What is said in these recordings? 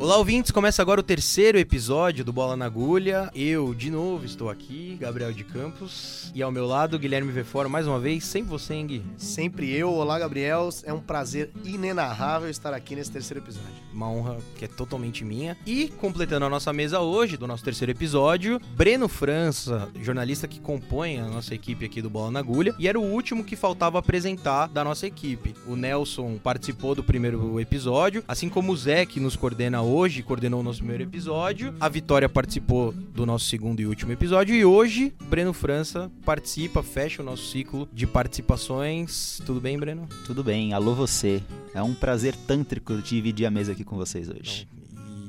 Olá, ouvintes! Começa agora o terceiro episódio do Bola na Agulha. Eu, de novo, estou aqui, Gabriel de Campos. E ao meu lado, Guilherme Veforo, mais uma vez, sempre você, hein, Gui? Sempre eu. Olá, Gabriel. É um prazer inenarrável estar aqui nesse terceiro episódio. Uma honra que é totalmente minha. E, completando a nossa mesa hoje, do nosso terceiro episódio, Breno França, jornalista que compõe a nossa equipe aqui do Bola na Agulha. E era o último que faltava apresentar da nossa equipe. O Nelson participou do primeiro episódio, assim como o Zé, que nos coordena hoje, coordenou o nosso primeiro episódio. A Vitória participou do nosso segundo e último episódio. E hoje, Breno França participa, fecha o nosso ciclo de participações. Tudo bem, Breno? Tudo bem, alô você. É um prazer tântrico dividir a mesa aqui com vocês hoje.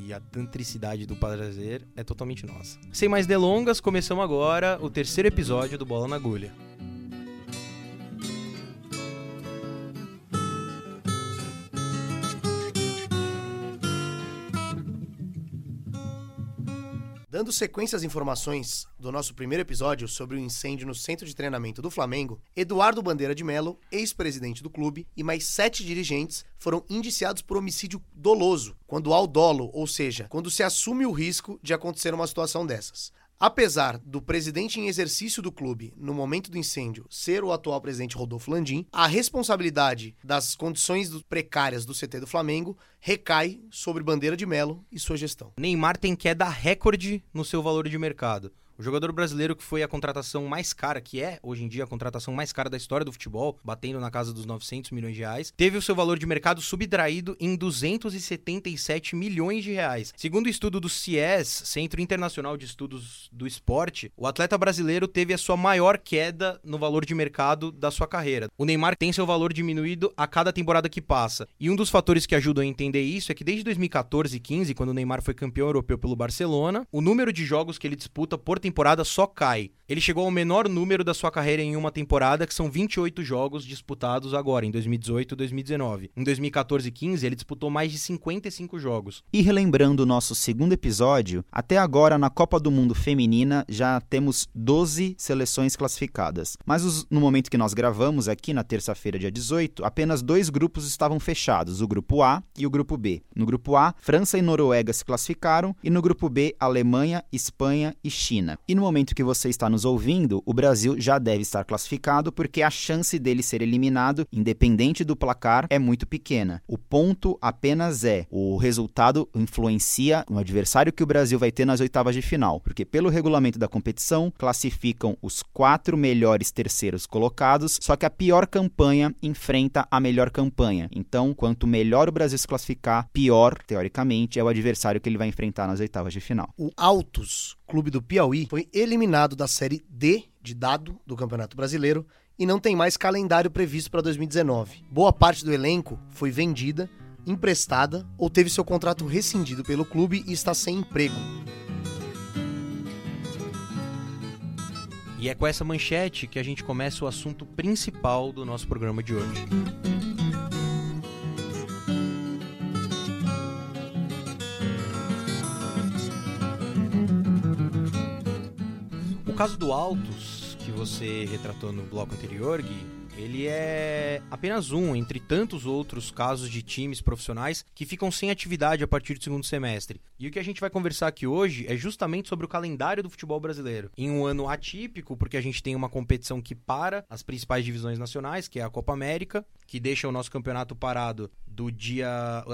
E a tantricidade do prazer é totalmente nossa. Sem mais delongas, começamos agora o terceiro episódio do Bola na Agulha. Dando sequência às informações do nosso primeiro episódio sobre o incêndio no centro de treinamento do Flamengo, Eduardo Bandeira de Mello, ex-presidente do clube, e mais sete dirigentes foram indiciados por homicídio doloso, quando há o dolo, ou seja, quando se assume o risco de acontecer uma situação dessas. Apesar do presidente em exercício do clube, no momento do incêndio, ser o atual presidente Rodolfo Landim, a responsabilidade das condições precárias do CT do Flamengo recai sobre Bandeira de Melo e sua gestão. Neymar tem queda recorde no seu valor de mercado. O jogador brasileiro que foi a contratação mais cara, que é hoje em dia a contratação mais cara da história do futebol, batendo na casa dos 900 milhões de reais, teve o seu valor de mercado subtraído em 277 milhões de reais. Segundo o estudo do CIES, Centro Internacional de Estudos do Esporte, o atleta brasileiro teve a sua maior queda no valor de mercado da sua carreira. O Neymar tem seu valor diminuído a cada temporada que passa. E um dos fatores que ajudam a entender isso é que desde 2014 e 15, quando o Neymar foi campeão europeu pelo Barcelona, o número de jogos que ele disputa por temporada temporada só cai. Ele chegou ao menor número da sua carreira em uma temporada, que são 28 jogos disputados agora, em 2018 e 2019. Em 2014 e 15, ele disputou mais de 55 jogos. E relembrando o nosso segundo episódio, até agora na Copa do Mundo Feminina já temos 12 seleções classificadas. Mas os, no momento que nós gravamos aqui, na terça-feira, dia 18, apenas dois grupos estavam fechados, o grupo A e o grupo B. No grupo A, França e Noruega se classificaram, e no grupo B, Alemanha, Espanha e China. E no momento que você está nos ouvindo, o Brasil já deve estar classificado porque a chance dele ser eliminado, independente do placar, é muito pequena. O ponto apenas é o resultado influencia o adversário que o Brasil vai ter nas oitavas de final, porque pelo regulamento da competição classificam os quatro melhores terceiros colocados, só que a pior campanha enfrenta a melhor campanha. Então, quanto melhor o Brasil se classificar, pior, teoricamente, é o adversário que ele vai enfrentar nas oitavas de final. O Autos, clube do Piauí, foi eliminado da Série D de dado do Campeonato Brasileiro e não tem mais calendário previsto para 2019. Boa parte do elenco foi vendida, emprestada ou teve seu contrato rescindido pelo clube e está sem emprego. E é com essa manchete que a gente começa o assunto principal do nosso programa de hoje. Caso do Altos, que você retratou no bloco anterior, Gui, ele é apenas um entre tantos outros casos de times profissionais que ficam sem atividade a partir do segundo semestre. E o que a gente vai conversar aqui hoje é justamente sobre o calendário do futebol brasileiro. Em um ano atípico, porque a gente tem uma competição que para as principais divisões nacionais, que é a Copa América, que deixa o nosso campeonato parado do dia.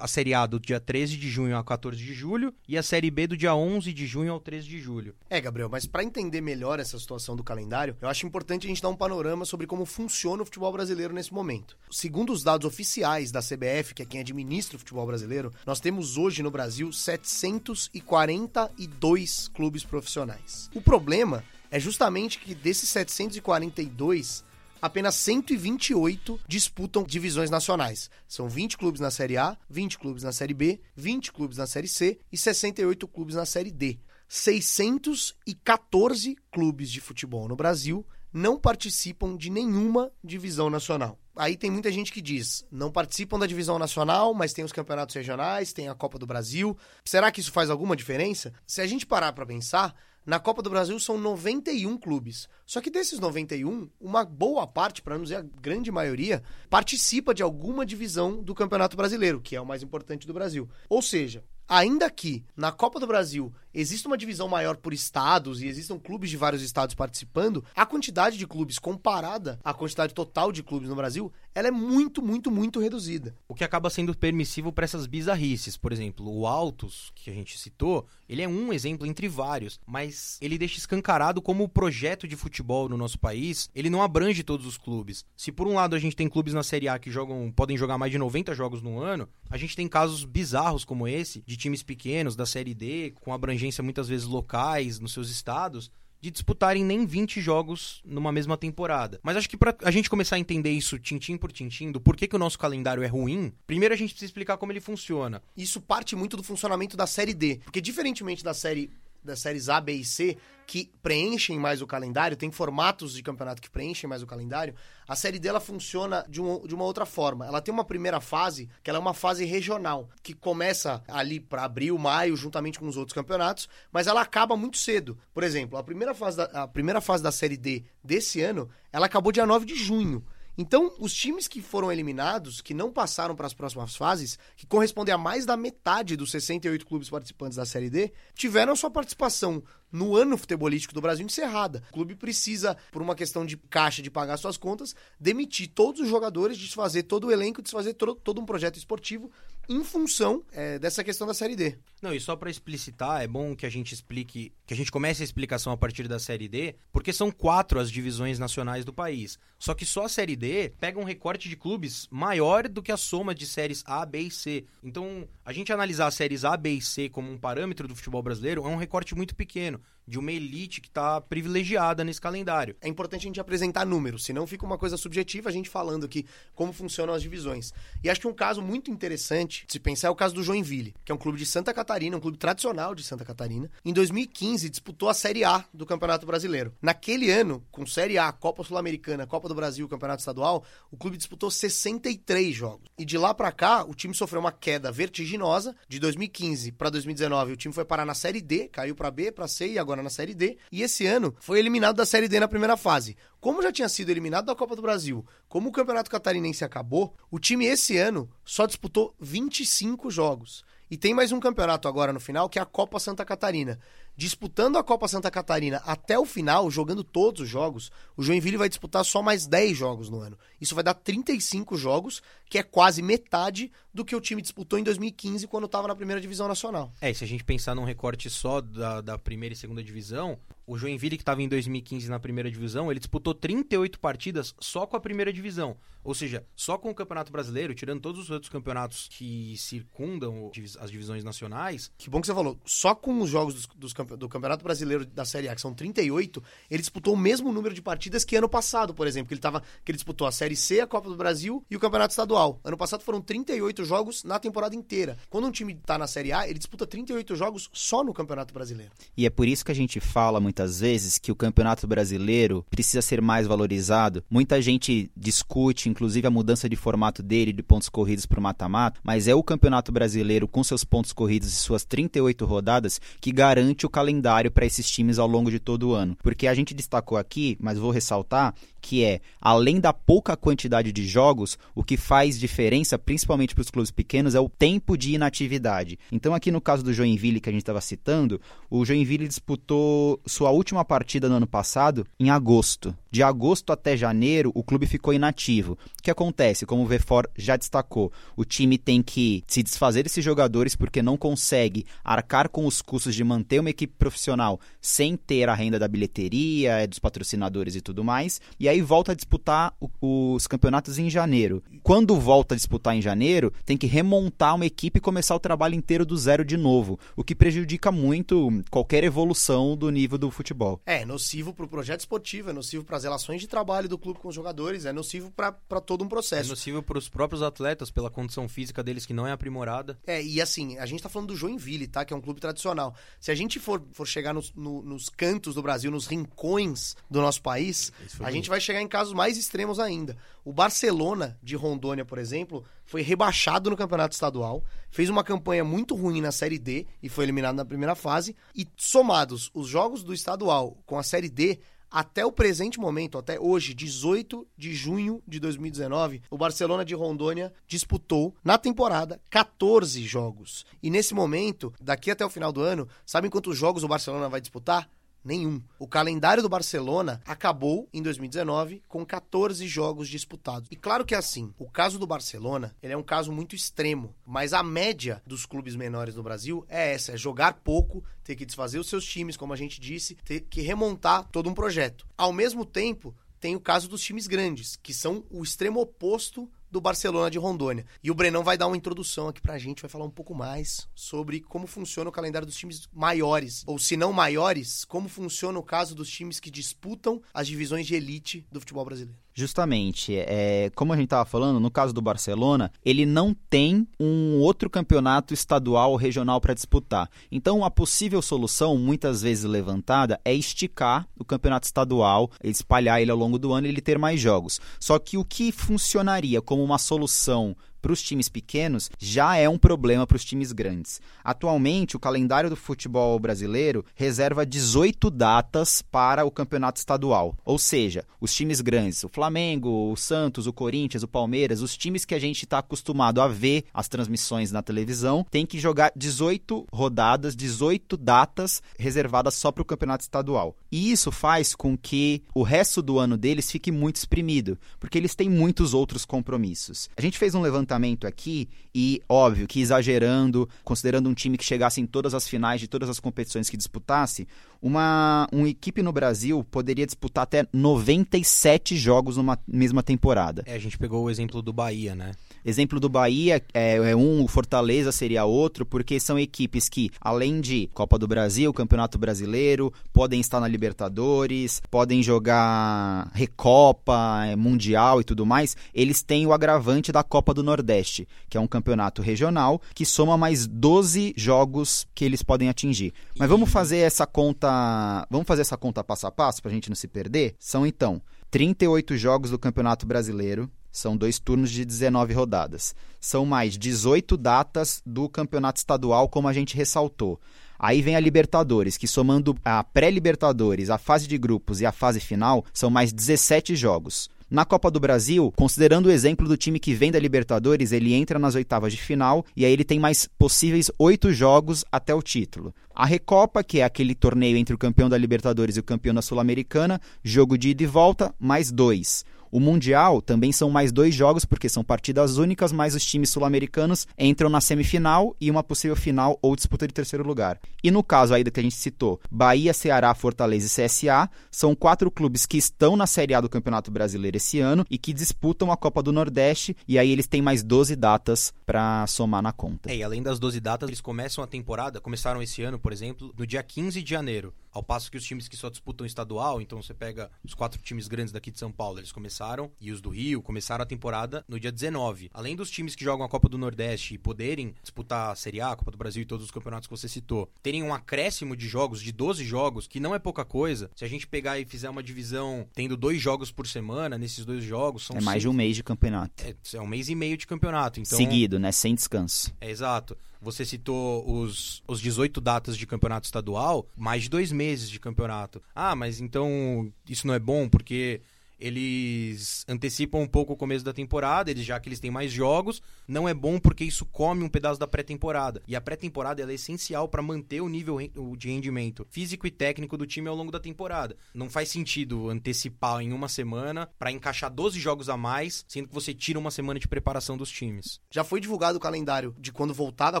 a Série A do dia 13 de junho a 14 de julho e a Série B do dia 11 de junho ao 13 de julho. É, Gabriel, mas para entender melhor essa situação do calendário, eu acho importante a gente dar um panorama sobre como funciona o futebol brasileiro nesse momento. Segundo os dados oficiais da CBF, que é quem administra o futebol brasileiro, nós temos hoje no Brasil 742 clubes profissionais. O problema é justamente que desses 742, apenas 128 disputam divisões nacionais. São 20 clubes na Série A, 20 clubes na Série B, 20 clubes na Série C e 68 clubes na Série D. 614 clubes de futebol no Brasil não participam de nenhuma divisão nacional. Aí tem muita gente que diz, não participam da divisão nacional, mas tem os campeonatos regionais, tem a Copa do Brasil. Será que isso faz alguma diferença? Se a gente parar para pensar, na Copa do Brasil são 91 clubes. Só que desses 91, uma boa parte, para não dizer a grande maioria, participa de alguma divisão do Campeonato Brasileiro, que é o mais importante do Brasil. Ou seja, ainda que na Copa do Brasil exista uma divisão maior por estados e existam clubes de vários estados participando, a quantidade de clubes comparada à quantidade total de clubes no Brasil, ela é muito, muito, muito reduzida. O que acaba sendo permissivo para essas bizarrices. Por exemplo, o Altos, que a gente citou, ele é um exemplo entre vários, mas ele deixa escancarado como o projeto de futebol no nosso país, ele não abrange todos os clubes. Se por um lado a gente tem clubes na Série A que jogam, podem jogar mais de 90 jogos no ano, a gente tem casos bizarros como esse, de times pequenos da Série D, com abrangência muitas vezes locais nos seus estados, de disputarem nem 20 jogos numa mesma temporada. Mas acho que para a gente começar a entender isso tintim por tintim, do porquê que o nosso calendário é ruim, primeiro a gente precisa explicar como ele funciona. Isso parte muito do funcionamento da Série D, porque diferentemente da série das séries A, B e C, que preenchem mais o calendário, tem formatos de campeonato que preenchem mais o calendário, a série dela funciona de, um, de uma outra forma. Ela tem uma primeira fase, que ela é uma fase regional, que começa ali para abril, maio, juntamente com os outros campeonatos, mas ela acaba muito cedo. Por exemplo, a primeira fase da, a primeira fase da série D desse ano, ela acabou dia 9 de junho. Então, os times que foram eliminados, que não passaram para as próximas fases, que correspondem a mais da metade dos 68 clubes participantes da Série D, tiveram sua participação no ano futebolístico do Brasil encerrada. O clube precisa, por uma questão de caixa de pagar suas contas, demitir todos os jogadores, desfazer todo o elenco, desfazer todo, um projeto esportivo em função é, dessa questão da Série D. Não, e só para explicitar, é bom que a gente explique, que a gente comece a explicação a partir da Série D, porque são quatro as divisões nacionais do país. Só que só a Série D pega um recorte de clubes maior do que a soma de séries A, B e C. Então, a gente analisar as séries A, B e C como um parâmetro do futebol brasileiro é um recorte muito pequeno de uma elite que está privilegiada nesse calendário. É importante a gente apresentar números, senão fica uma coisa subjetiva a gente falando aqui como funcionam as divisões. E acho que um caso muito interessante de se pensar é o caso do Joinville, que é um clube de Santa Catarina, um clube tradicional de Santa Catarina. Em 2015 disputou a Série A do Campeonato Brasileiro. Naquele ano, com Série A, Copa Sul-Americana, Copa do Brasil, Campeonato Estadual, o clube disputou 63 jogos. E de lá para cá, o time sofreu uma queda vertiginosa. De 2015 para 2019, o time foi parar na Série D, caiu para B, para C e agora na Série D, e esse ano foi eliminado da Série D na primeira fase. Como já tinha sido eliminado da Copa do Brasil, como o Campeonato Catarinense acabou, o time esse ano só disputou 25 jogos. E tem mais um campeonato agora no final, que é a Copa Santa Catarina. Disputando a Copa Santa Catarina até o final, jogando todos os jogos, o Joinville vai disputar só mais 10 jogos no ano. Isso vai dar 35 jogos, que é quase metade do que o time disputou em 2015, quando estava na primeira divisão nacional. É, e se a gente pensar num recorte só da, da primeira e segunda divisão, o Joinville, que estava em 2015 na primeira divisão, ele disputou 38 partidas só com a primeira divisão. Ou seja, só com o Campeonato Brasileiro, tirando todos os outros campeonatos que circundam as divisões nacionais. Que bom que você falou. Só com os jogos dos, dos, do Campeonato Brasileiro da Série A, que são 38, ele disputou o mesmo número de partidas que ano passado, por exemplo. Que ele, tava, que ele disputou a Série C, a Copa do Brasil e o Campeonato Estadual. Ano passado foram 38 jogos na temporada inteira. Quando um time está na Série A, ele disputa 38 jogos só no Campeonato Brasileiro. E é por isso que a gente fala muitas vezes que o Campeonato Brasileiro precisa ser mais valorizado. Muita gente discute, inclusive, a mudança de formato dele de pontos corridos para o mata-mata, mas é o Campeonato Brasileiro com seus pontos corridos e suas 38 rodadas que garante o calendário para esses times ao longo de todo o ano. Porque a gente destacou aqui, mas vou ressaltar, que é, além da pouca quantidade de jogos, o que faz diferença, principalmente para os clubes pequenos, é o tempo de inatividade. Então, aqui no caso do Joinville, que a gente estava citando, o Joinville disputou sua última partida no ano passado em agosto. De agosto até janeiro, o clube ficou inativo. O que acontece? Como o Vefor já destacou, o time tem que se desfazer desses jogadores porque não consegue arcar com os custos de manter uma equipe profissional sem ter a renda da bilheteria, dos patrocinadores e tudo mais. E aí volta a disputar os campeonatos em janeiro. Quando volta a disputar em janeiro, tem que remontar uma equipe e começar o trabalho inteiro do zero de novo, o que prejudica muito qualquer evolução do nível do futebol. É, nocivo para o projeto esportivo, é nocivo para as relações de trabalho do clube com os jogadores, é nocivo para todo um processo. É nocivo para os próprios atletas, pela condição física deles que não é aprimorada. É, e assim, a gente está falando do Joinville, tá? Que é um clube tradicional. Se a gente for, for chegar nos, no, nos cantos do Brasil, nos rincões do nosso país, a gente vai chegar em casos mais extremos ainda. O Barcelona de Rondônia, por exemplo, foi rebaixado no campeonato estadual, fez uma campanha muito ruim na Série D e foi eliminado na primeira fase. E somados os jogos do estadual com a Série D, Até o presente momento, até hoje, 18 de junho de 2019, o Barcelona de Rondônia disputou na temporada 14 jogos. E nesse momento, daqui até o final do ano, sabem quantos jogos o Barcelona vai disputar? Nenhum. O calendário do Barcelona acabou em 2019 com 14 jogos disputados. E claro que é assim, o caso do Barcelona, ele é um caso muito extremo, mas a média dos clubes menores no Brasil é essa, é jogar pouco, ter que desfazer os seus times, como a gente disse, ter que remontar todo um projeto. Ao mesmo tempo, tem o caso dos times grandes, que são o extremo oposto do Barcelona de Rondônia. E o Brenão vai dar uma introdução aqui pra gente, vai falar um pouco mais sobre como funciona o calendário dos times maiores, ou se não maiores, como funciona o caso dos times que disputam as divisões de elite do futebol brasileiro. Justamente, é, como a gente estava falando, no caso do Barcelona, ele não tem um outro campeonato estadual ou regional para disputar. Então, uma possível solução, muitas vezes levantada, é esticar o campeonato estadual, espalhar ele ao longo do ano e ele ter mais jogos. Só que o que funcionaria como uma solução para os times pequenos já é um problema para os times grandes. Atualmente, o calendário do futebol brasileiro reserva 18 datas para o campeonato estadual. Ou seja, os times grandes, o Flamengo, o Santos, o Corinthians, o Palmeiras, os times que a gente está acostumado a ver as transmissões na televisão, tem que jogar 18 rodadas, 18 datas reservadas só para o campeonato estadual. E isso faz com que o resto do ano deles fique muito exprimido, porque eles têm muitos outros compromissos. A gente fez um levantamento aqui e, óbvio, que exagerando, considerando um time que chegasse em todas as finais de todas as competições que disputasse, uma, uma equipe no Brasil poderia disputar até 97 jogos numa mesma temporada. É, a gente pegou o exemplo do Bahia, né? Exemplo do Bahia é, é, um, o Fortaleza seria outro, porque são equipes que, além de Copa do Brasil, Campeonato Brasileiro, podem estar na Libertadores, podem jogar Recopa, é, Mundial e tudo mais, eles têm o agravante da Copa do Nordeste, que é um campeonato regional que soma mais 12 jogos que eles podem atingir. Mas vamos fazer essa conta, vamos fazer essa conta passo a passo para a gente não se perder? São então 38 jogos do Campeonato Brasileiro, são dois turnos de 19 rodadas. São mais 18 datas do campeonato estadual, como a gente ressaltou. Aí vem a Libertadores, que somando a pré-Libertadores, a fase de grupos e a fase final, são mais 17 jogos. Na Copa do Brasil, considerando o exemplo do time que vem da Libertadores, ele entra nas oitavas de final e aí ele tem mais possíveis oito jogos até o título. A Recopa, que é aquele torneio entre o campeão da Libertadores e o campeão da Sul-Americana, jogo de ida e volta, mais dois. O Mundial também são mais dois jogos, porque são partidas únicas, mas os times sul-americanos entram na semifinal e uma possível final ou disputa de terceiro lugar. E no caso do que a gente citou, Bahia, Ceará, Fortaleza e CSA, são quatro clubes que estão na Série A do Campeonato Brasileiro esse ano e que disputam a Copa do Nordeste, e aí eles têm mais 12 datas para somar na conta. É, e além das 12 datas, eles começam a temporada, começaram esse ano, por exemplo, no dia 15 de janeiro. Ao passo que os times que só disputam estadual, então você pega os quatro times grandes daqui de São Paulo, eles começaram, e os do Rio começaram a temporada no dia 19. Além dos times que jogam a Copa do Nordeste e poderem disputar a Série A, a Copa do Brasil e todos os campeonatos que você citou, terem um acréscimo de jogos, de 12 jogos, que não é pouca coisa. Se a gente pegar e fizer uma divisão tendo dois jogos por semana, nesses dois jogos, são É mais seis... de um mês de campeonato. É, é um mês e meio de campeonato. Então... Seguido, né? Sem descanso. É, exato. Você citou os, os 18 datas de campeonato estadual, mais de dois meses de campeonato. Ah, mas então isso não é bom porque eles antecipam um pouco o começo da temporada, eles já que eles têm mais jogos, não é bom porque isso come um pedaço da pré-temporada. E a pré-temporada é essencial para manter o nível de rendimento físico e técnico do time ao longo da temporada. Não faz sentido antecipar em uma semana para encaixar 12 jogos a mais, sendo que você tira uma semana de preparação dos times. Já foi divulgado o calendário de quando voltar da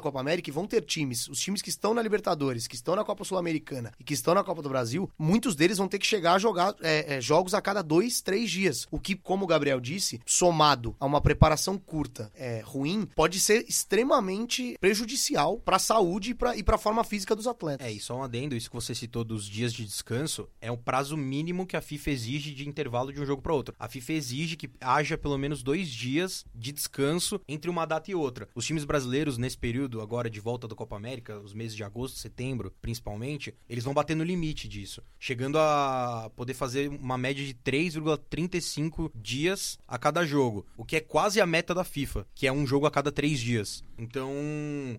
Copa América e vão ter times, os times que estão na Libertadores, que estão na Copa Sul-Americana e que estão na Copa do Brasil, muitos deles vão ter que chegar a jogar é, é, jogos a cada dois, três dias. O que, como o Gabriel disse, somado a uma preparação curta é, ruim, pode ser extremamente prejudicial para a saúde e para a forma física dos atletas. É, e só um adendo, isso que você citou dos dias de descanso, é o prazo mínimo que a FIFA exige de intervalo de um jogo para outro. A FIFA exige que haja pelo menos dois dias de descanso entre uma data e outra. Os times brasileiros, nesse período agora de volta da Copa América, os meses de agosto, setembro, principalmente, eles vão bater no limite disso, chegando a poder fazer uma média de 3,35 dias a cada jogo, o que é quase a meta da FIFA, que é um jogo a cada três dias. Então,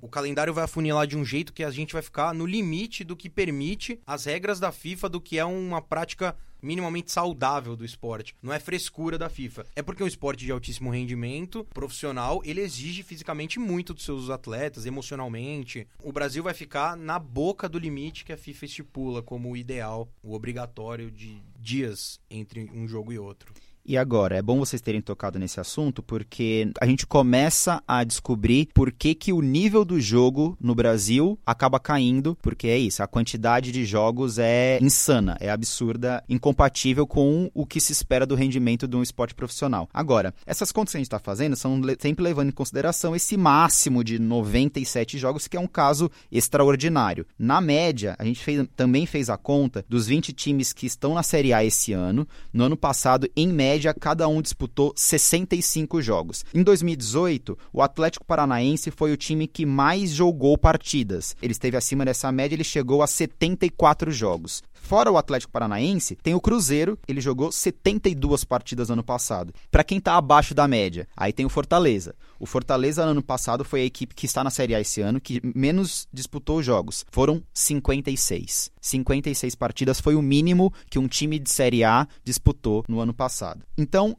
o calendário vai afunilar de um jeito que a gente vai ficar no limite do que permite as regras da FIFA do que é uma prática minimamente saudável do esporte. Não é frescura da FIFA. É porque é um esporte de altíssimo rendimento, profissional, ele exige fisicamente muito dos seus atletas, emocionalmente. O Brasil vai ficar na boca do limite que a FIFA estipula como o ideal, o obrigatório de dias entre um jogo e outro. E agora, é bom vocês terem tocado nesse assunto porque a gente começa a descobrir por que, que o nível do jogo no Brasil acaba caindo, porque é isso, a quantidade de jogos é insana, é absurda, incompatível com o que se espera do rendimento de um esporte profissional. Agora, essas contas que a gente está fazendo são sempre levando em consideração esse máximo de 97 jogos, que é um caso extraordinário. Na média, a gente fez, também fez a conta dos 20 times que estão na Série A esse ano. No ano passado, em média, média, cada um disputou 65 jogos. Em 2018, o Atlético Paranaense foi o time que mais jogou partidas. Ele esteve acima dessa média, ele chegou a 74 jogos. Fora o Atlético Paranaense, tem o Cruzeiro, ele jogou 72 partidas no ano passado. Para quem está abaixo da média, aí tem o Fortaleza. O Fortaleza no ano passado foi a equipe que está na Série A esse ano que menos disputou jogos. Foram 56. 56 partidas foi o mínimo que um time de Série A disputou no ano passado. Então,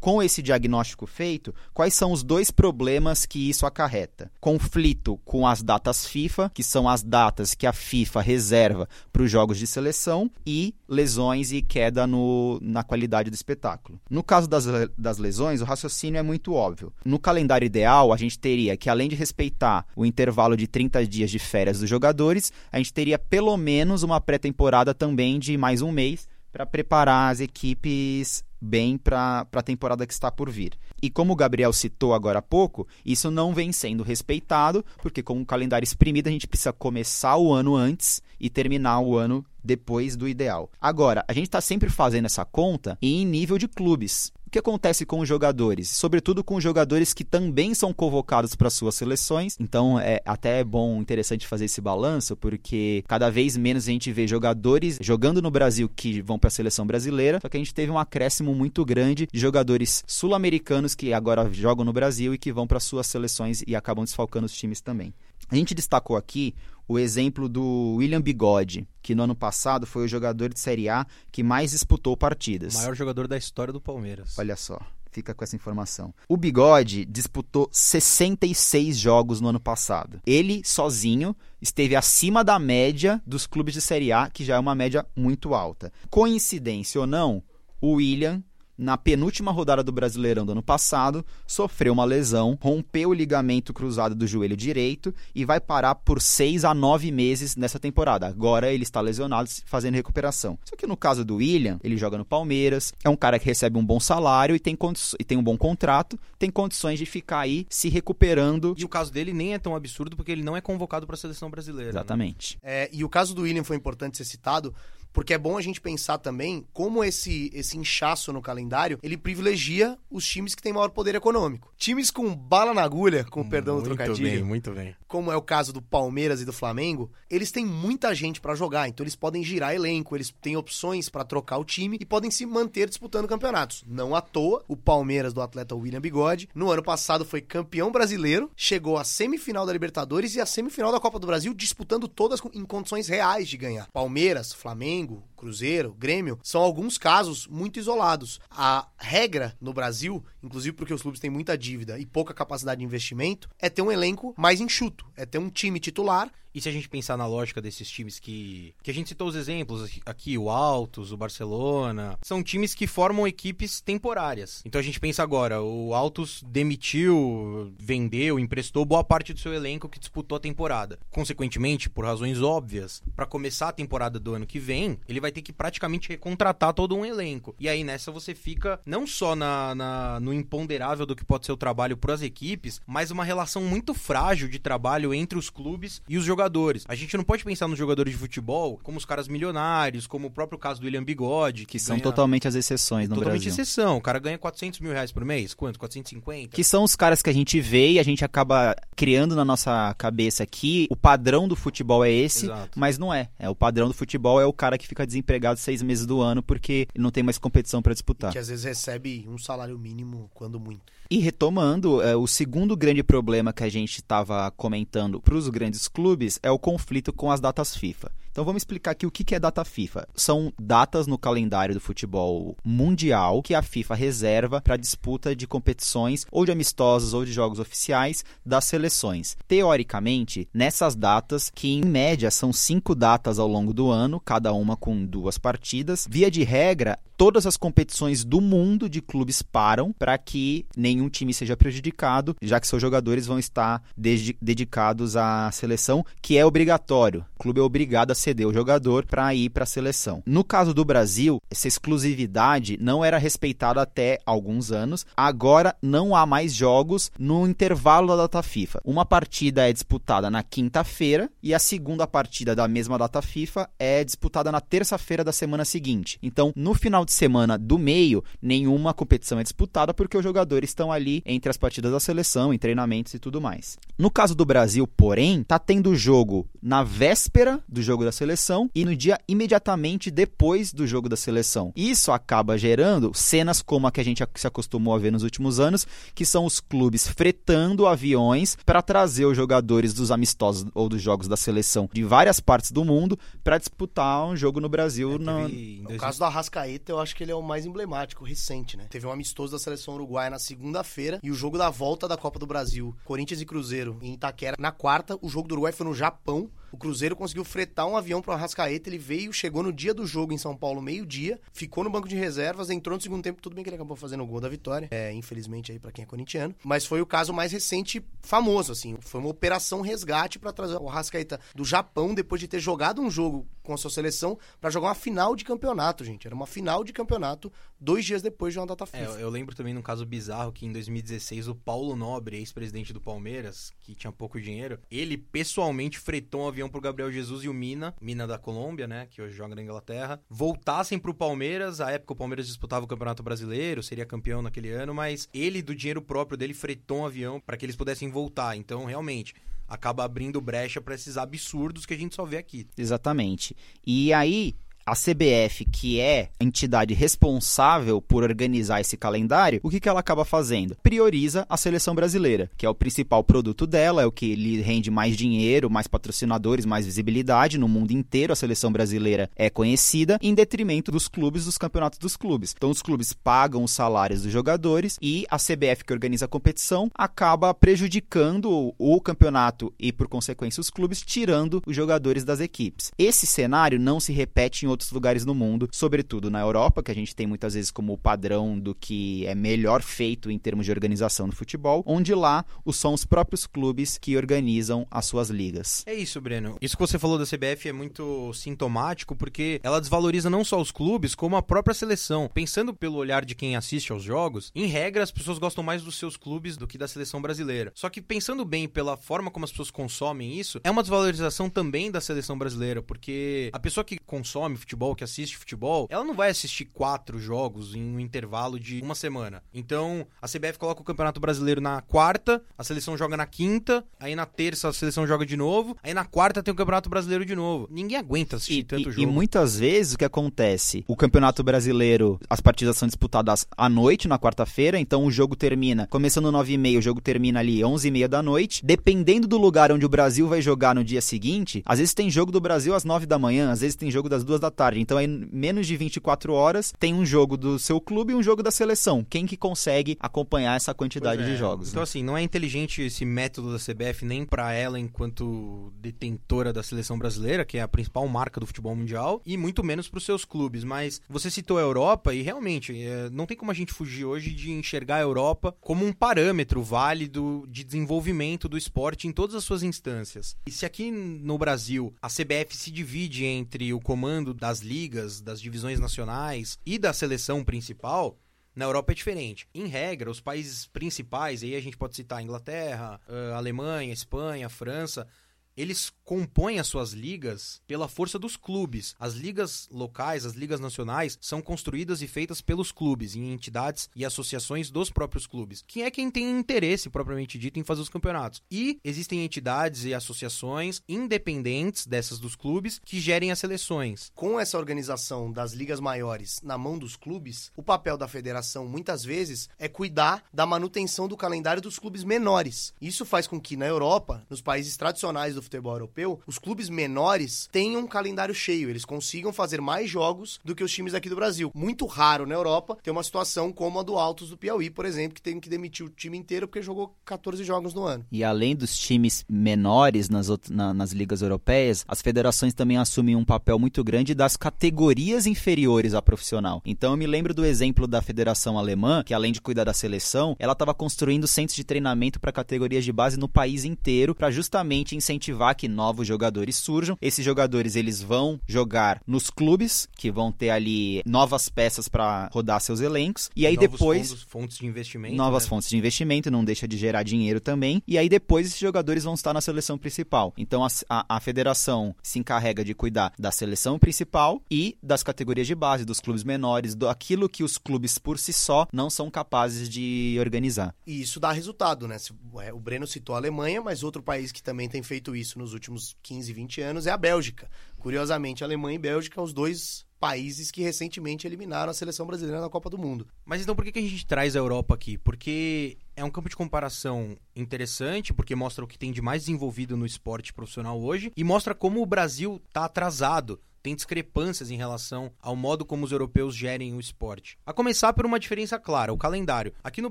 com esse diagnóstico feito, quais são os dois problemas que isso acarreta? Conflito com as datas FIFA, que são as datas que a FIFA reserva para os jogos de seleção, e lesões e queda no, na qualidade do espetáculo. No caso das, das lesões, o raciocínio é muito óbvio. No calendário ideal, a gente teria que, além de respeitar o intervalo de 30 dias de férias dos jogadores, a gente teria pelo menos uma pré-temporada também de mais um mês para preparar as equipes bem para a temporada que está por vir. E como o Gabriel citou agora há pouco, isso não vem sendo respeitado, porque com o calendário exprimido a gente precisa começar o ano antes e terminar o ano depois do ideal. Agora, a gente está sempre fazendo essa conta em nível de clubes. O que acontece com os jogadores? Sobretudo com os jogadores que também são convocados para suas seleções. Então é até bom, interessante fazer esse balanço, porque cada vez menos a gente vê jogadores jogando no Brasil que vão para a seleção brasileira. Só que a gente teve um acréscimo muito grande de jogadores sul-americanos que agora jogam no Brasil e que vão para suas seleções e acabam desfalcando os times também. A gente destacou aqui o exemplo do William Bigode, que no ano passado foi o jogador de Série A que mais disputou partidas. O maior jogador da história do Palmeiras. Olha só. Fica com essa informação. O Bigode disputou 66 jogos no ano passado. Ele, sozinho, esteve acima da média dos clubes de Série A, que já é uma média muito alta. Coincidência ou não, o William na penúltima rodada do Brasileirão do ano passado, sofreu uma lesão, rompeu o ligamento cruzado do joelho direito e vai parar por seis a nove meses nessa temporada. Agora ele está lesionado, fazendo recuperação. Só que no caso do William, ele joga no Palmeiras, é um cara que recebe um bom salário e tem, e tem um bom contrato, tem condições de ficar aí se recuperando. E o caso dele nem é tão absurdo porque ele não é convocado para a seleção brasileira. Né? Exatamente. Né? É, e o caso do William foi importante ser citado porque é bom a gente pensar também como esse, esse inchaço no calendário, ele privilegia os times que têm maior poder econômico. Times com bala na agulha, com o perdão muito do trocadilho. Bem, muito bem. Como é o caso do Palmeiras e do Flamengo, eles têm muita gente para jogar, então eles podem girar elenco, eles têm opções para trocar o time e podem se manter disputando campeonatos. Não à toa, o Palmeiras do atleta William Bigode, no ano passado foi campeão brasileiro, chegou à semifinal da Libertadores e à semifinal da Copa do Brasil, disputando todas em condições reais de ganhar. Palmeiras, Flamengo, Cruzeiro, Grêmio, são alguns casos muito isolados. A regra no Brasil, inclusive porque os clubes têm muita dívida e pouca capacidade de investimento, é ter um elenco mais enxuto, é ter um time titular e se a gente pensar na lógica desses times que. que a gente citou os exemplos aqui, o Altos, o Barcelona, são times que formam equipes temporárias. Então a gente pensa agora, o Altos demitiu, vendeu, emprestou boa parte do seu elenco que disputou a temporada. Consequentemente, por razões óbvias, para começar a temporada do ano que vem, ele vai ter que praticamente recontratar todo um elenco. E aí nessa você fica não só na, na no imponderável do que pode ser o trabalho para as equipes, mas uma relação muito frágil de trabalho entre os clubes e os jogadores jogadores. A gente não pode pensar nos jogadores de futebol como os caras milionários, como o próprio caso do William Bigode. Que, que são totalmente as exceções no totalmente Brasil. Totalmente exceção. O cara ganha 400 mil reais por mês. Quanto? 450? Que são os caras que a gente vê e a gente acaba criando na nossa cabeça aqui o padrão do futebol é esse, Exato. mas não é. é. O padrão do futebol é o cara que fica desempregado seis meses do ano porque não tem mais competição para disputar. E que às vezes recebe um salário mínimo, quando muito. E retomando, é, o segundo grande problema que a gente estava comentando para os grandes clubes é o conflito com as datas FIFA. Então vamos explicar aqui o que é data FIFA. São datas no calendário do futebol mundial que a FIFA reserva para disputa de competições ou de amistosos ou de jogos oficiais das seleções. Teoricamente, nessas datas, que em média são cinco datas ao longo do ano, cada uma com duas partidas, via de regra, todas as competições do mundo de clubes param para que nenhum time seja prejudicado, já que seus jogadores vão estar dedicados à seleção, que é obrigatório. O clube é obrigado a ceder o jogador para ir para a seleção. No caso do Brasil, essa exclusividade não era respeitada até alguns anos. Agora não há mais jogos no intervalo da data FIFA. Uma partida é disputada na quinta-feira e a segunda partida da mesma data FIFA é disputada na terça-feira da semana seguinte. Então, no final de semana do meio, nenhuma competição é disputada porque os jogadores estão ali entre as partidas da seleção, em treinamentos e tudo mais. No caso do Brasil, porém, tá tendo jogo na véspera do jogo da seleção e no dia imediatamente depois do jogo da seleção. Isso acaba gerando cenas como a que a gente se acostumou a ver nos últimos anos, que são os clubes fretando aviões para trazer os jogadores dos amistosos ou dos jogos da seleção de várias partes do mundo para disputar um jogo no Brasil. É, no... no caso do Arrascaeta, eu acho que ele é o mais emblemático, recente, né? Teve um amistoso da seleção uruguaia na segunda-feira e o jogo da volta da Copa do Brasil, Corinthians e Cruzeiro, em Itaquera, na quarta. O jogo do Uruguai foi no Japão. O Cruzeiro conseguiu fretar um avião para o Arrascaeta, ele veio, chegou no dia do jogo em São Paulo, meio-dia, ficou no banco de reservas, entrou no segundo tempo, tudo bem que ele acabou fazendo o gol da vitória, é, infelizmente aí para quem é corintiano, mas foi o caso mais recente famoso, assim, foi uma operação resgate para trazer o Arrascaeta do Japão depois de ter jogado um jogo com a sua seleção para jogar uma final de campeonato, gente. Era uma final de campeonato dois dias depois de uma data FIFA. É, eu lembro também num caso bizarro que em 2016 o Paulo Nobre, ex-presidente do Palmeiras, que tinha pouco dinheiro, ele pessoalmente fretou um avião pro Gabriel Jesus e o Mina, Mina da Colômbia, né, que hoje joga na Inglaterra, voltassem pro Palmeiras. À época o Palmeiras disputava o Campeonato Brasileiro, seria campeão naquele ano, mas ele do dinheiro próprio dele fretou um avião para que eles pudessem voltar. Então, realmente, acaba abrindo brecha para esses absurdos que a gente só vê aqui. Exatamente. E aí, a CBF, que é a entidade responsável por organizar esse calendário, o que, que ela acaba fazendo? Prioriza a seleção brasileira, que é o principal produto dela, é o que lhe rende mais dinheiro, mais patrocinadores, mais visibilidade no mundo inteiro. A seleção brasileira é conhecida, em detrimento dos clubes, dos campeonatos dos clubes. Então, os clubes pagam os salários dos jogadores e a CBF, que organiza a competição, acaba prejudicando o campeonato e, por consequência, os clubes, tirando os jogadores das equipes. Esse cenário não se repete em outros lugares no mundo, sobretudo na Europa, que a gente tem muitas vezes como padrão do que é melhor feito em termos de organização do futebol, onde lá são os próprios clubes que organizam as suas ligas. É isso, Breno. Isso que você falou da CBF é muito sintomático porque ela desvaloriza não só os clubes, como a própria seleção. Pensando pelo olhar de quem assiste aos jogos, em regra as pessoas gostam mais dos seus clubes do que da seleção brasileira. Só que pensando bem pela forma como as pessoas consomem isso, é uma desvalorização também da seleção brasileira, porque a pessoa que consome futebol, que assiste futebol, ela não vai assistir quatro jogos em um intervalo de uma semana. Então, a CBF coloca o Campeonato Brasileiro na quarta, a seleção joga na quinta, aí na terça a seleção joga de novo, aí na quarta tem o Campeonato Brasileiro de novo. Ninguém aguenta assistir e, tanto e, jogo. E muitas vezes o que acontece? O Campeonato Brasileiro, as partidas são disputadas à noite, na quarta-feira, então o jogo termina, começando 9h30, o jogo termina ali 11h30 da noite. Dependendo do lugar onde o Brasil vai jogar no dia seguinte, às vezes tem jogo do Brasil às 9 da manhã, às vezes tem jogo das 2 da tarde. Então, aí, menos de 24 horas, tem um jogo do seu clube e um jogo da seleção. Quem que consegue acompanhar essa quantidade é. de jogos? Então, né? assim, não é inteligente esse método da CBF nem para ela enquanto detentora da seleção brasileira, que é a principal marca do futebol mundial, e muito menos para os seus clubes. Mas você citou a Europa e realmente é, não tem como a gente fugir hoje de enxergar a Europa como um parâmetro válido de desenvolvimento do esporte em todas as suas instâncias. E se aqui no Brasil a CBF se divide entre o comando das ligas, das divisões nacionais e da seleção principal, na Europa é diferente. Em regra, os países principais, aí a gente pode citar Inglaterra, Alemanha, Espanha, França, eles compõem as suas ligas pela força dos clubes. As ligas locais, as ligas nacionais, são construídas e feitas pelos clubes, em entidades e associações dos próprios clubes. Quem é quem tem interesse, propriamente dito, em fazer os campeonatos? E existem entidades e associações independentes dessas dos clubes que gerem as seleções. Com essa organização das ligas maiores na mão dos clubes, o papel da federação, muitas vezes, é cuidar da manutenção do calendário dos clubes menores. Isso faz com que, na Europa, nos países tradicionais do futebol europeu, europeu, os clubes menores tenham um calendário cheio, eles consigam fazer mais jogos do que os times aqui do Brasil. Muito raro na Europa ter uma situação como a do Altos do Piauí, por exemplo, que tem que demitir o time inteiro porque jogou 14 jogos no ano. E além dos times menores nas, na, nas ligas europeias, as federações também assumem um papel muito grande das categorias inferiores à profissional. Então eu me lembro do exemplo da Federação Alemã, que além de cuidar da seleção, ela estava construindo centros de treinamento para categorias de base no país inteiro, para justamente incentivar que novos jogadores surjam. Esses jogadores eles vão jogar nos clubes, que vão ter ali novas peças para rodar seus elencos, e aí Novos depois fundos, fontes de investimento. novas né? fontes de investimento, não deixa de gerar dinheiro também. E aí depois esses jogadores vão estar na seleção principal. Então a, a, a federação se encarrega de cuidar da seleção principal e das categorias de base, dos clubes menores, do aquilo que os clubes por si só não são capazes de organizar. E isso dá resultado, né? É, O Breno citou a Alemanha, mas outro país que também tem feito isso nos últimos 15, 20 anos é a Bélgica. Curiosamente, Alemanha e Bélgica são os dois países que recentemente eliminaram a seleção brasileira na Copa do Mundo. Mas então por que a gente traz a Europa aqui? Porque é um campo de comparação interessante, porque mostra o que tem de mais desenvolvido no esporte profissional hoje e mostra como o Brasil está atrasado. Tem discrepâncias em relação ao modo como os europeus gerem o esporte. A começar por uma diferença clara, o calendário. Aqui no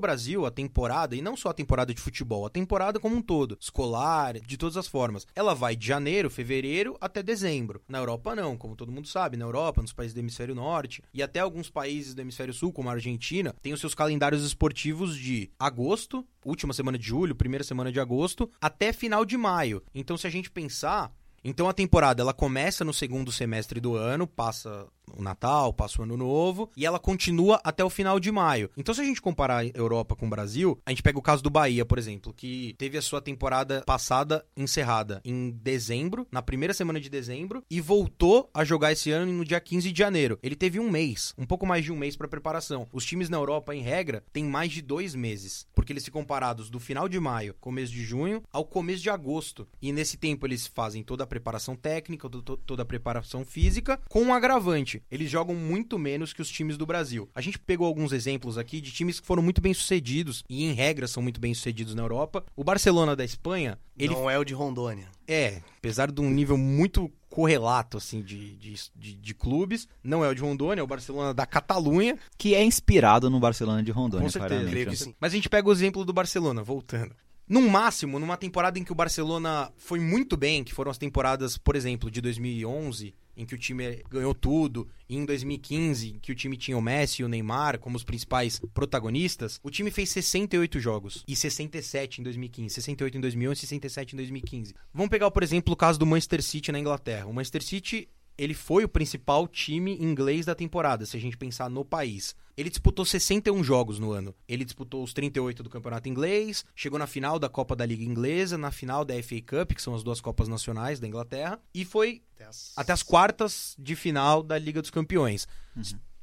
Brasil, a temporada, e não só a temporada de futebol, a temporada como um todo, escolar, de todas as formas, ela vai de janeiro, fevereiro até dezembro. Na Europa não, como todo mundo sabe, na Europa, nos países do hemisfério norte e até alguns países do hemisfério sul, como a Argentina, tem os seus calendários esportivos de agosto, última semana de julho, primeira semana de agosto, até final de maio. Então, se a gente pensar, então a temporada ela começa no segundo semestre do ano, passa o Natal, passa o Ano Novo, e ela continua até o final de maio. Então, se a gente comparar a Europa com o Brasil, a gente pega o caso do Bahia, por exemplo, que teve a sua temporada passada encerrada em dezembro, na primeira semana de dezembro, e voltou a jogar esse ano no dia 15 de janeiro. Ele teve um mês, um pouco mais de um mês para preparação. Os times na Europa, em regra, têm mais de dois meses, porque eles ficam parados do final de maio, começo de junho, ao começo de agosto. E nesse tempo eles fazem toda a preparação técnica, to- to- toda a preparação física, com um agravante. Eles jogam muito menos que os times do Brasil. A gente pegou alguns exemplos aqui de times que foram muito bem sucedidos, e em regra são muito bem sucedidos na Europa. O Barcelona da Espanha, ele Não é o de Rondônia. é, apesar de um nível muito correlato, assim, de, de, de, de clubes, não é o de Rondônia, é o Barcelona da Catalunha, Que é inspirado no Barcelona de Rondônia, com certeza. claramente. creio que sim. Mas a gente pega o exemplo do Barcelona, voltando. No máximo, numa temporada em que o Barcelona foi muito bem, que foram as temporadas, por exemplo, de 2011, em que o time ganhou tudo, e em 2015, em que o time tinha o Messi e o Neymar como os principais protagonistas, o time fez 68 jogos e 67 em 2015, 68 em 2011 e 67 em 2015. Vamos pegar, por exemplo, o caso do Manchester City na Inglaterra. O Manchester City ele foi o principal time inglês da temporada, se a gente pensar no país. Ele disputou 61 jogos no ano. Ele disputou os 38 do campeonato inglês, chegou na final da Copa da Liga Inglesa, na final da FA Cup, que são as duas Copas Nacionais da Inglaterra, e foi Até as- até as quartas de final da Liga dos Campeões.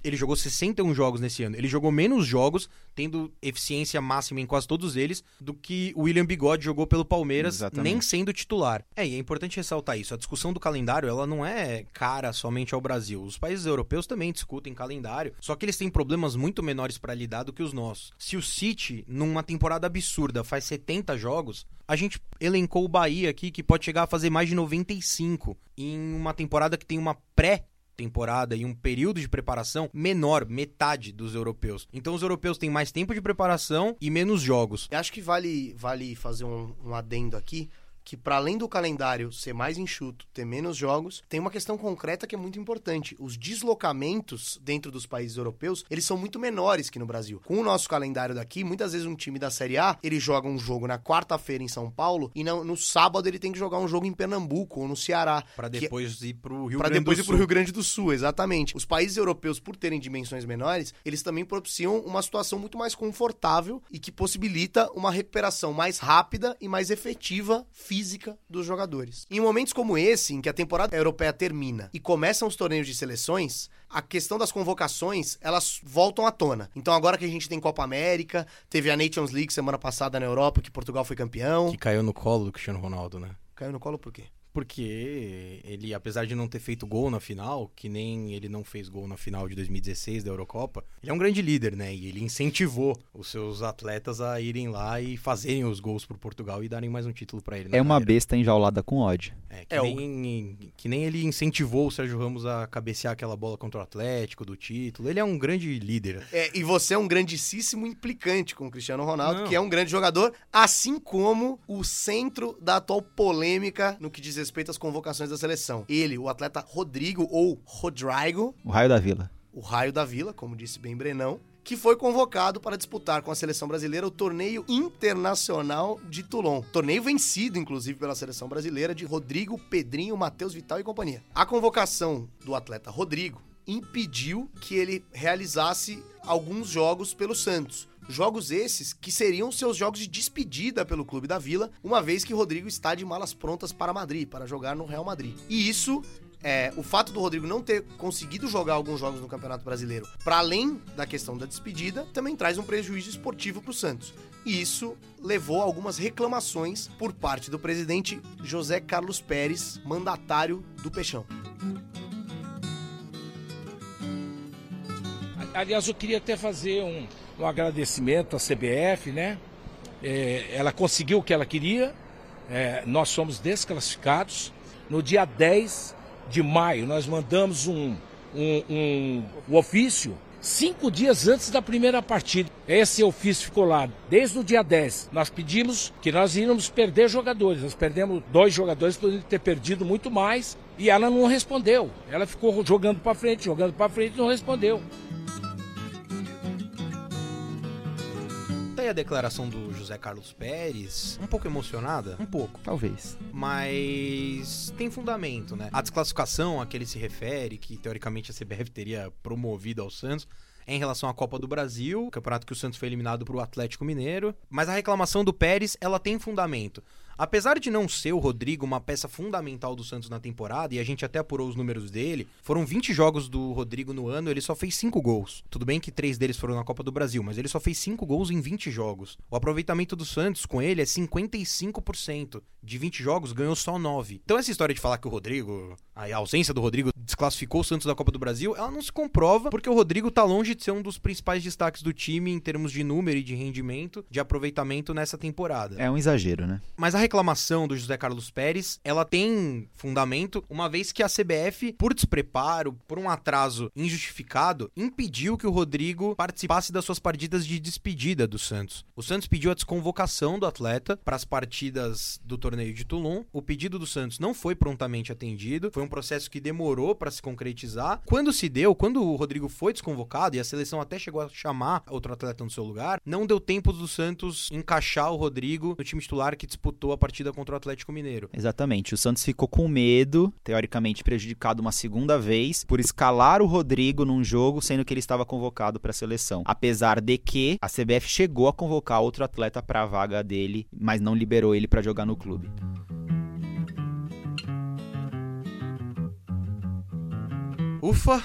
Ele jogou 61 jogos nesse ano. Ele jogou menos jogos, tendo eficiência máxima em quase todos eles, do que o William Bigode jogou pelo Palmeiras, Exatamente. nem sendo titular. É, e é importante ressaltar isso. A discussão do calendário, ela não é cara somente ao Brasil. Os países europeus também discutem calendário, só que eles têm problemas muito menores para lidar do que os nossos. Se o City, numa temporada absurda, faz 70 jogos, a gente elencou o Bahia aqui, que pode chegar a fazer mais de 95 em uma temporada que tem uma pré temporada e um período de preparação menor, metade dos europeus. Então os europeus têm mais tempo de preparação e menos jogos. Eu acho que vale, vale fazer um, um adendo aqui, que para além do calendário ser mais enxuto, ter menos jogos, tem uma questão concreta que é muito importante. Os deslocamentos dentro dos países europeus, eles são muito menores que no Brasil. Com o nosso calendário daqui, muitas vezes um time da Série A, ele joga um jogo na quarta-feira em São Paulo e no, no sábado ele tem que jogar um jogo em Pernambuco ou no Ceará. Que- depois ir pro Rio Grande depois ir pro Sul. Rio Grande do Sul, exatamente. Os países europeus, por terem dimensões menores, eles também propiciam uma situação muito mais confortável e que possibilita uma recuperação mais rápida e mais efetiva física dos jogadores. Em momentos como esse, em que a temporada europeia termina e começam os torneios de seleções, a questão das convocações, elas voltam à tona. Então agora que a gente tem Copa América, teve a Nations League semana passada na Europa, que Portugal foi campeão. Que caiu no colo do Cristiano Ronaldo, né? Caiu no colo por quê? Porque ele, apesar de não ter feito gol na final, que nem ele não fez gol na final de 2016 da Eurocopa, ele é um grande líder, né? E ele incentivou os seus atletas a irem lá e fazerem os gols pro Portugal e darem mais um título para ele. É uma carreira. besta enjaulada com ódio. É, que, É, o- nem, que nem ele incentivou o Sérgio Ramos a cabecear aquela bola contra o Atlético do título. Ele é um grande líder. É, e você é um grandíssimo implicante com o Cristiano Ronaldo, Não. que é um grande jogador, assim como o centro da atual polêmica no que diz respeito às convocações da seleção. Ele, o atleta Rodrigo, ou Rodrigo, O raio da vila. o raio da vila, como disse bem Brenão, que foi convocado para disputar com a seleção brasileira o torneio internacional de Toulon. Torneio vencido, inclusive, pela seleção brasileira de Rodrigo, Pedrinho, Matheus Vital e companhia. A convocação do atleta Rodrigo impediu que ele realizasse alguns jogos pelo Santos. Jogos esses que seriam seus jogos de despedida pelo clube da Vila, uma vez que Rodrigo está de malas prontas para Madrid, para jogar no Real Madrid. E isso é, o fato do Rodrigo não ter conseguido jogar alguns jogos no Campeonato Brasileiro, para além da questão da despedida, também traz um prejuízo esportivo para o Santos. E isso levou a algumas reclamações por parte do presidente José Carlos Pérez, mandatário do Peixão. Aliás, eu queria até fazer um, um agradecimento à CBF, né? É, ela conseguiu o que ela queria, é, nós somos desclassificados. No dia 10 de maio, nós mandamos um, um, um, um ofício cinco dias antes da primeira partida. Esse ofício ficou lá desde o dia 10. Nós pedimos que nós íamos perder jogadores. Nós perdemos dois jogadores, poderiam ter perdido muito mais. E ela não respondeu. Ela ficou jogando para frente, jogando para frente não respondeu. Tá aí a declaração do José Carlos Pérez, um pouco emocionada, um pouco, Talvez. mas tem fundamento, né? A desclassificação a que ele se refere, que teoricamente a CBF teria promovido ao Santos, é em relação à Copa do Brasil, campeonato que o Santos foi eliminado pro Atlético Mineiro, mas a reclamação do Pérez, ela tem fundamento. Apesar de não ser o Rodrigo uma peça fundamental do Santos na temporada, e a gente até apurou os números dele, foram 20 jogos do Rodrigo no ano, ele só fez 5 gols. Tudo bem que três deles foram na Copa do Brasil, mas ele só fez 5 gols em 20 jogos. O aproveitamento do Santos com ele é 55%. De 20 jogos, ganhou só 9. Então essa história de falar que o Rodrigo, a ausência do Rodrigo desclassificou o Santos da Copa do Brasil, ela não se comprova, porque o Rodrigo tá longe de ser um dos principais destaques do time em termos de número e de rendimento, de aproveitamento nessa temporada. É um exagero, né? Mas a reclamação do José Carlos Pérez, ela tem fundamento, uma vez que a CBF, por despreparo, por um atraso injustificado, impediu que o Rodrigo participasse das suas partidas de despedida do Santos. O Santos pediu a desconvocação do atleta para as partidas do torneio de Toulon. O pedido do Santos não foi prontamente atendido, foi um processo que demorou para se concretizar. Quando se deu, quando o Rodrigo foi desconvocado e a seleção até chegou a chamar outro atleta no seu lugar, não deu tempo do Santos encaixar o Rodrigo no time titular que disputou a partida contra o Atlético Mineiro. Exatamente. O Santos ficou com medo, teoricamente prejudicado uma segunda vez, por escalar o Rodrigo num jogo, sendo que ele estava convocado para a seleção. Apesar de que a CBF chegou a convocar outro atleta para a vaga dele, mas não liberou ele para jogar no clube. Ufa!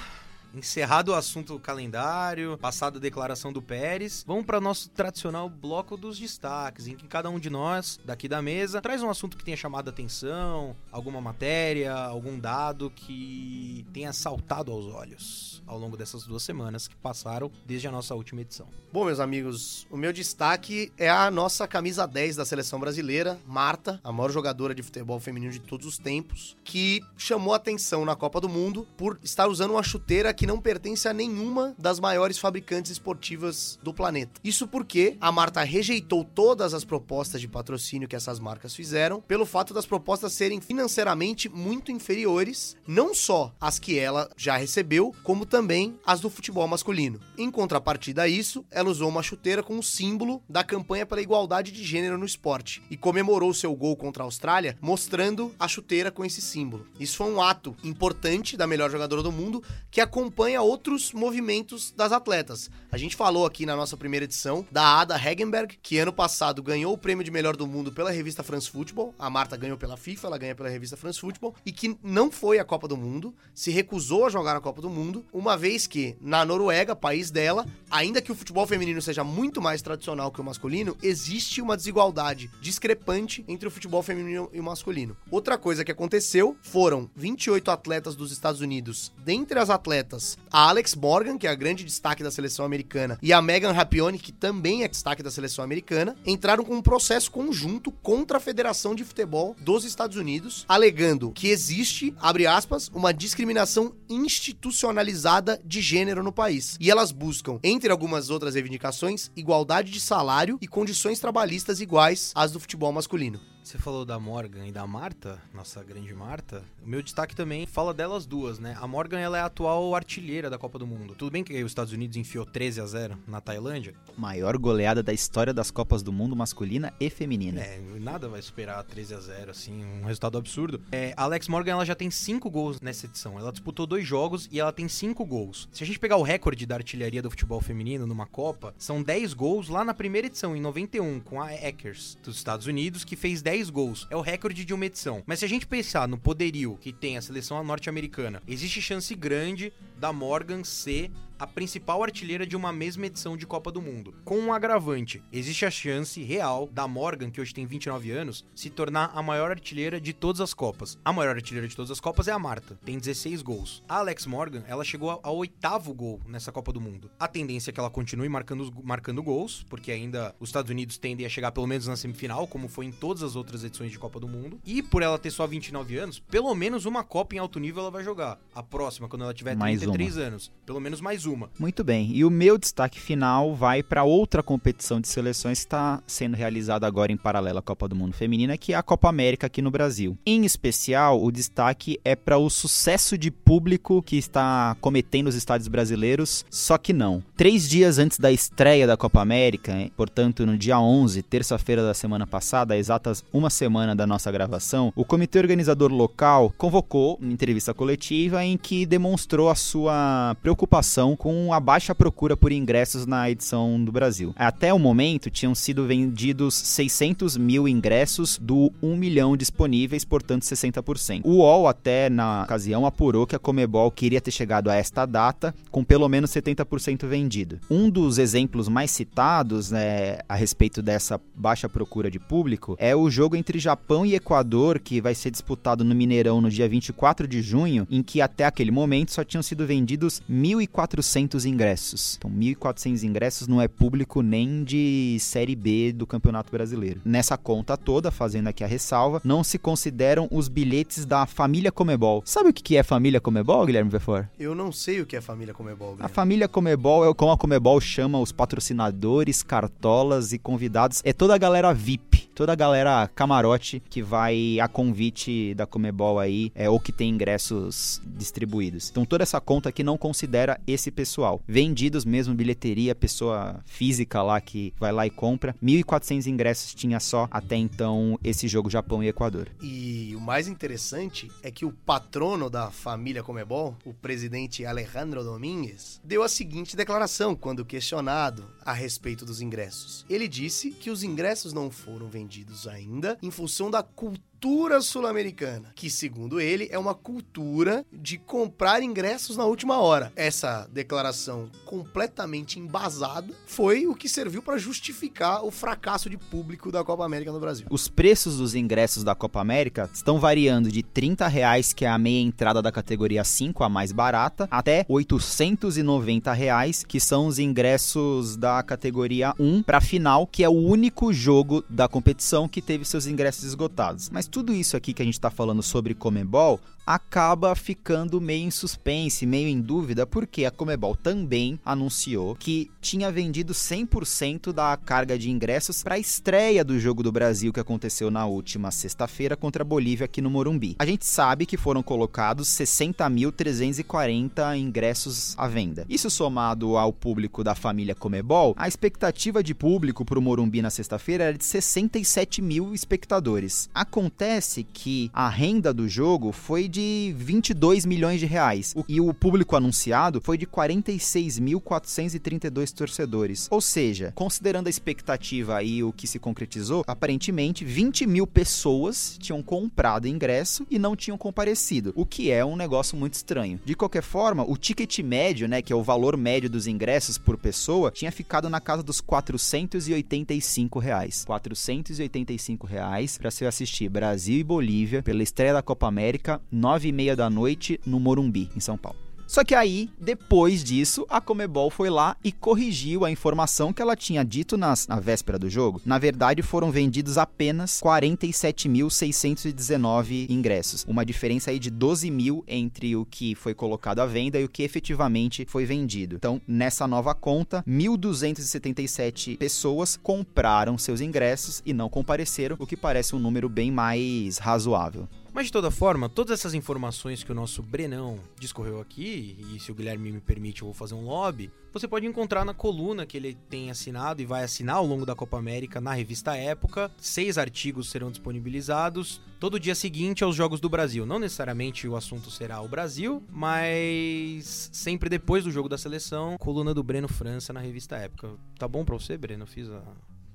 Encerrado o assunto calendário, passada a declaração do Pérez, vamos para nosso tradicional bloco dos destaques, em que cada um de nós, daqui da mesa, traz um assunto que tenha chamado a atenção, alguma matéria, algum dado que tenha saltado aos olhos ao longo dessas duas semanas que passaram desde a nossa última edição. Bom, meus amigos, o meu destaque é a nossa camisa 10 da seleção brasileira, Marta, a maior jogadora de futebol feminino de todos os tempos, que chamou atenção na Copa do Mundo por estar usando uma chuteira que não pertence a nenhuma das maiores fabricantes esportivas do planeta. Isso porque a Marta rejeitou todas as propostas de patrocínio que essas marcas fizeram, pelo fato das propostas serem financeiramente muito inferiores, não só as que ela já recebeu, como também as do futebol masculino. Em contrapartida a isso, ela usou uma chuteira com o símbolo da campanha pela igualdade de gênero no esporte e comemorou seu gol contra a Austrália mostrando a chuteira com esse símbolo. Isso foi um ato importante da melhor jogadora do mundo que acompanha acompanha outros movimentos das atletas. A gente falou aqui na nossa primeira edição da Ada Hegenberg, que ano passado ganhou o prêmio de melhor do mundo pela revista France Football. A Marta ganhou pela FIFA, ela ganha pela revista France Football e que não foi à Copa do Mundo, se recusou a jogar na Copa do Mundo, uma vez que na Noruega, país dela, ainda que o futebol feminino seja muito mais tradicional que o masculino, existe uma desigualdade discrepante entre o futebol feminino e o masculino. Outra coisa que aconteceu foram 28 atletas dos Estados Unidos. Dentre as atletas, a Alex Morgan, que é a grande destaque da seleção americana, e a Megan Rappione, que também é destaque da seleção americana, entraram com um processo conjunto contra a Federação de Futebol dos Estados Unidos, alegando que existe, abre aspas, uma discriminação institucionalizada de gênero no país. E elas buscam, entre algumas outras reivindicações, igualdade de salário e condições trabalhistas iguais às do futebol masculino. Você falou da Morgan e da Marta, nossa grande Marta. O meu destaque também fala delas duas, né? A Morgan ela é a atual artilheira da Copa do Mundo. Tudo bem que os Estados Unidos enfiou 13 a 0 na Tailândia. Maior goleada da história das Copas do Mundo masculina e feminina. É, nada vai superar 13 a 0 assim, um resultado absurdo. É, a Alex Morgan ela já tem 5 gols nessa edição. Ela disputou dois jogos e ela tem 5 gols. Se a gente pegar o recorde da artilharia do futebol feminino numa Copa, são 10 gols lá na primeira edição, em 91, com a Eckers dos Estados Unidos, que fez 10 gols. É o recorde de uma edição. Mas se a gente pensar no poderio que tem a seleção norte-americana, existe chance grande da Morgan ser a principal artilheira de uma mesma edição de Copa do Mundo. Com um agravante, existe a chance real da Morgan, que hoje tem 29 anos, se tornar a maior artilheira de todas as Copas. A maior artilheira de todas as Copas é a Marta, tem 16 gols. A Alex Morgan, ela chegou ao oitavo gol nessa Copa do Mundo. A tendência é que ela continue marcando, marcando gols, porque ainda os Estados Unidos tendem a chegar pelo menos na semifinal, como foi em todas as outras edições de Copa do Mundo. E por ela ter só 29 anos, pelo menos uma Copa em alto nível ela vai jogar. A próxima, quando ela tiver Mais 33 anos. Pelo menos mais uma. Muito bem. E o meu destaque final vai para outra competição de seleções que está sendo realizada agora em paralelo à Copa do Mundo Feminina, que é a Copa América aqui no Brasil. Em especial, o destaque é para o sucesso de público que está cometendo os estádios brasileiros, só que não. Três dias antes da estreia da Copa América, portanto no dia 11, terça-feira da semana passada, exatas uma semana da nossa gravação, o comitê organizador local convocou uma entrevista coletiva em que demonstrou a sua preocupação com a baixa procura por ingressos na edição do Brasil. Até o momento, tinham sido vendidos 600 mil ingressos do 1 milhão disponíveis, portanto 60%. O UOL, até na ocasião, apurou que a Comebol queria ter chegado a esta data com pelo menos 70% vendido. Um dos exemplos mais citados né, a respeito dessa baixa procura de público é o jogo entre Japão e Equador, que vai ser disputado no Mineirão no dia 24 de junho, em que até aquele momento só tinham sido vendidos 1.400 ingressos. Então, 1.400 ingressos não é público nem de Série B do Campeonato Brasileiro. Nessa conta toda, fazendo aqui a ressalva, não se consideram os bilhetes da família Comebol. Sabe o que é família Comebol, Guilherme Vefor? Eu não sei o que é família Comebol. A Guilherme. família Comebol é como a Comebol chama os patrocinadores, cartolas e convidados. É toda a galera VIP, toda a galera camarote que vai a convite da Comebol aí, é, ou que tem ingressos distribuídos. Então toda essa conta aqui não considera esse pessoal. Vendidos mesmo, bilheteria, pessoa física lá que vai lá e compra. 1.400 ingressos tinha só até então esse jogo Japão e Equador. E o mais interessante é que o patrono da família Comebol, o presidente Alejandro Domingues, deu a seguinte declaração quando questionado a respeito dos ingressos. Ele disse que os ingressos não foram vendidos ainda em função da cultura sul-americana, que segundo ele é uma cultura de comprar ingressos na última hora. Essa declaração completamente embasada foi o que serviu para justificar o fracasso de público da Copa América no Brasil. Os preços dos ingressos da Copa América estão variando de 30 reais, que é a meia entrada da categoria 5, a mais barata, até 890 reais, que são os ingressos da categoria 1 para a final, que é o único jogo da competição que teve seus ingressos esgotados. Mas tudo isso aqui que a gente está falando sobre Comebol acaba ficando meio em suspense, meio em dúvida, porque a Comebol também anunciou que tinha vendido 100% da carga de ingressos para a estreia do jogo do Brasil que aconteceu na última sexta-feira contra a Bolívia aqui no Morumbi. A gente sabe que foram colocados 60.340 ingressos à venda. Isso somado ao público da família Comebol, a expectativa de público para o Morumbi na sexta-feira era de 67 mil espectadores. Acontece que a renda do jogo foi de 22 milhões de reais. E o público anunciado foi de 46.432 torcedores. Ou seja, considerando a expectativa e o que se concretizou, aparentemente 20 mil pessoas tinham comprado ingresso e não tinham comparecido, o que é um negócio muito estranho. De qualquer forma, o ticket médio, né, que é o valor médio dos ingressos por pessoa, tinha ficado na casa dos 485 reais. 485 reais para se assistir Brasil e Bolívia pela estreia da Copa América, nove e meia da noite no Morumbi, em São Paulo. Só que aí, depois disso, a Comebol foi lá e corrigiu a informação que ela tinha dito nas, na véspera do jogo. Na verdade, foram vendidos apenas 47.619 ingressos. Uma diferença aí de 12 mil entre o que foi colocado à venda e o que efetivamente foi vendido. Então, nessa nova conta, 1.277 pessoas compraram seus ingressos e não compareceram, o que parece um número bem mais razoável. Mas de toda forma, todas essas informações que o nosso Brenão discorreu aqui, e se o Guilherme me permite, eu vou fazer um lobby, você pode encontrar na coluna que ele tem assinado e vai assinar ao longo da Copa América na revista Época. Seis artigos serão disponibilizados todo dia seguinte aos Jogos do Brasil. Não necessariamente o assunto será o Brasil, mas sempre depois do jogo da seleção, coluna do Breno França na revista Época. Tá bom pra você, Breno? Fiz a.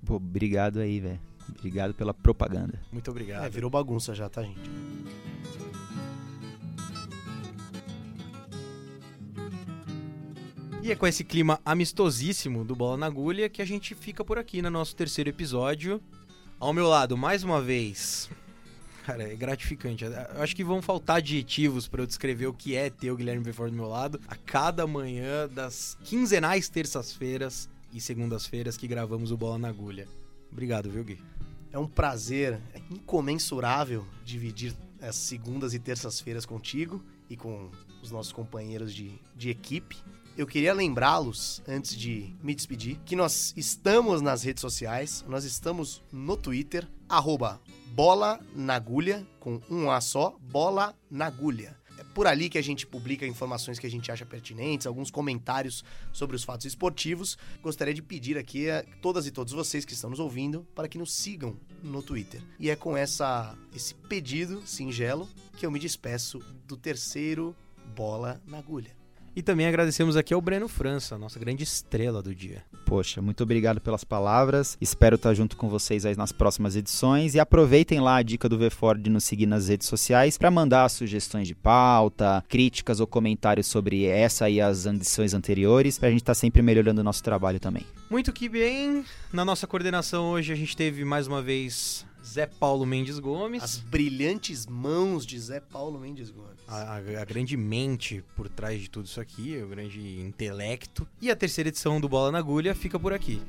Pô, obrigado aí, velho. Obrigado pela propaganda. Muito obrigado. É, virou bagunça já, tá, gente? E é com esse clima amistosíssimo do Bola na Agulha que a gente fica por aqui no nosso terceiro episódio. Ao meu lado, mais uma vez. Cara, é gratificante. Eu acho que vão faltar adjetivos para eu descrever o que é ter o Guilherme Belfort do meu lado a cada manhã das quinzenais terças-feiras e segundas-feiras que gravamos o Bola na Agulha. Obrigado, viu, Gui? É um prazer incomensurável dividir as segundas e terças-feiras contigo e com os nossos companheiros de, de equipe. Eu queria lembrá-los, antes de me despedir, que nós estamos nas redes sociais, nós estamos no Twitter, arroba bola na agulha, com um A só, bola na agulha. Por ali que a gente publica informações que a gente acha pertinentes, alguns comentários sobre os fatos esportivos. Gostaria de pedir aqui a todas e todos vocês que estão nos ouvindo para que nos sigam no Twitter. E é com essa esse pedido singelo que eu me despeço do terceiro Bola na Agulha. E também agradecemos aqui ao Breno França, nossa grande estrela do dia. Poxa, muito obrigado pelas palavras. Espero estar junto com vocês aí nas próximas edições. E aproveitem lá a dica do VFord de nos seguir nas redes sociais para mandar sugestões de pauta, críticas ou comentários sobre essa e as edições anteriores, para a gente estar sempre melhorando o nosso trabalho também. Muito que bem. Na nossa coordenação hoje a gente teve mais uma vez Zé Paulo Mendes Gomes. As brilhantes mãos de Zé Paulo Mendes Gomes. A, a, a, grande mente por trás de tudo isso aqui, o grande intelecto. E a terceira edição do Bola na Agulha fica por aqui.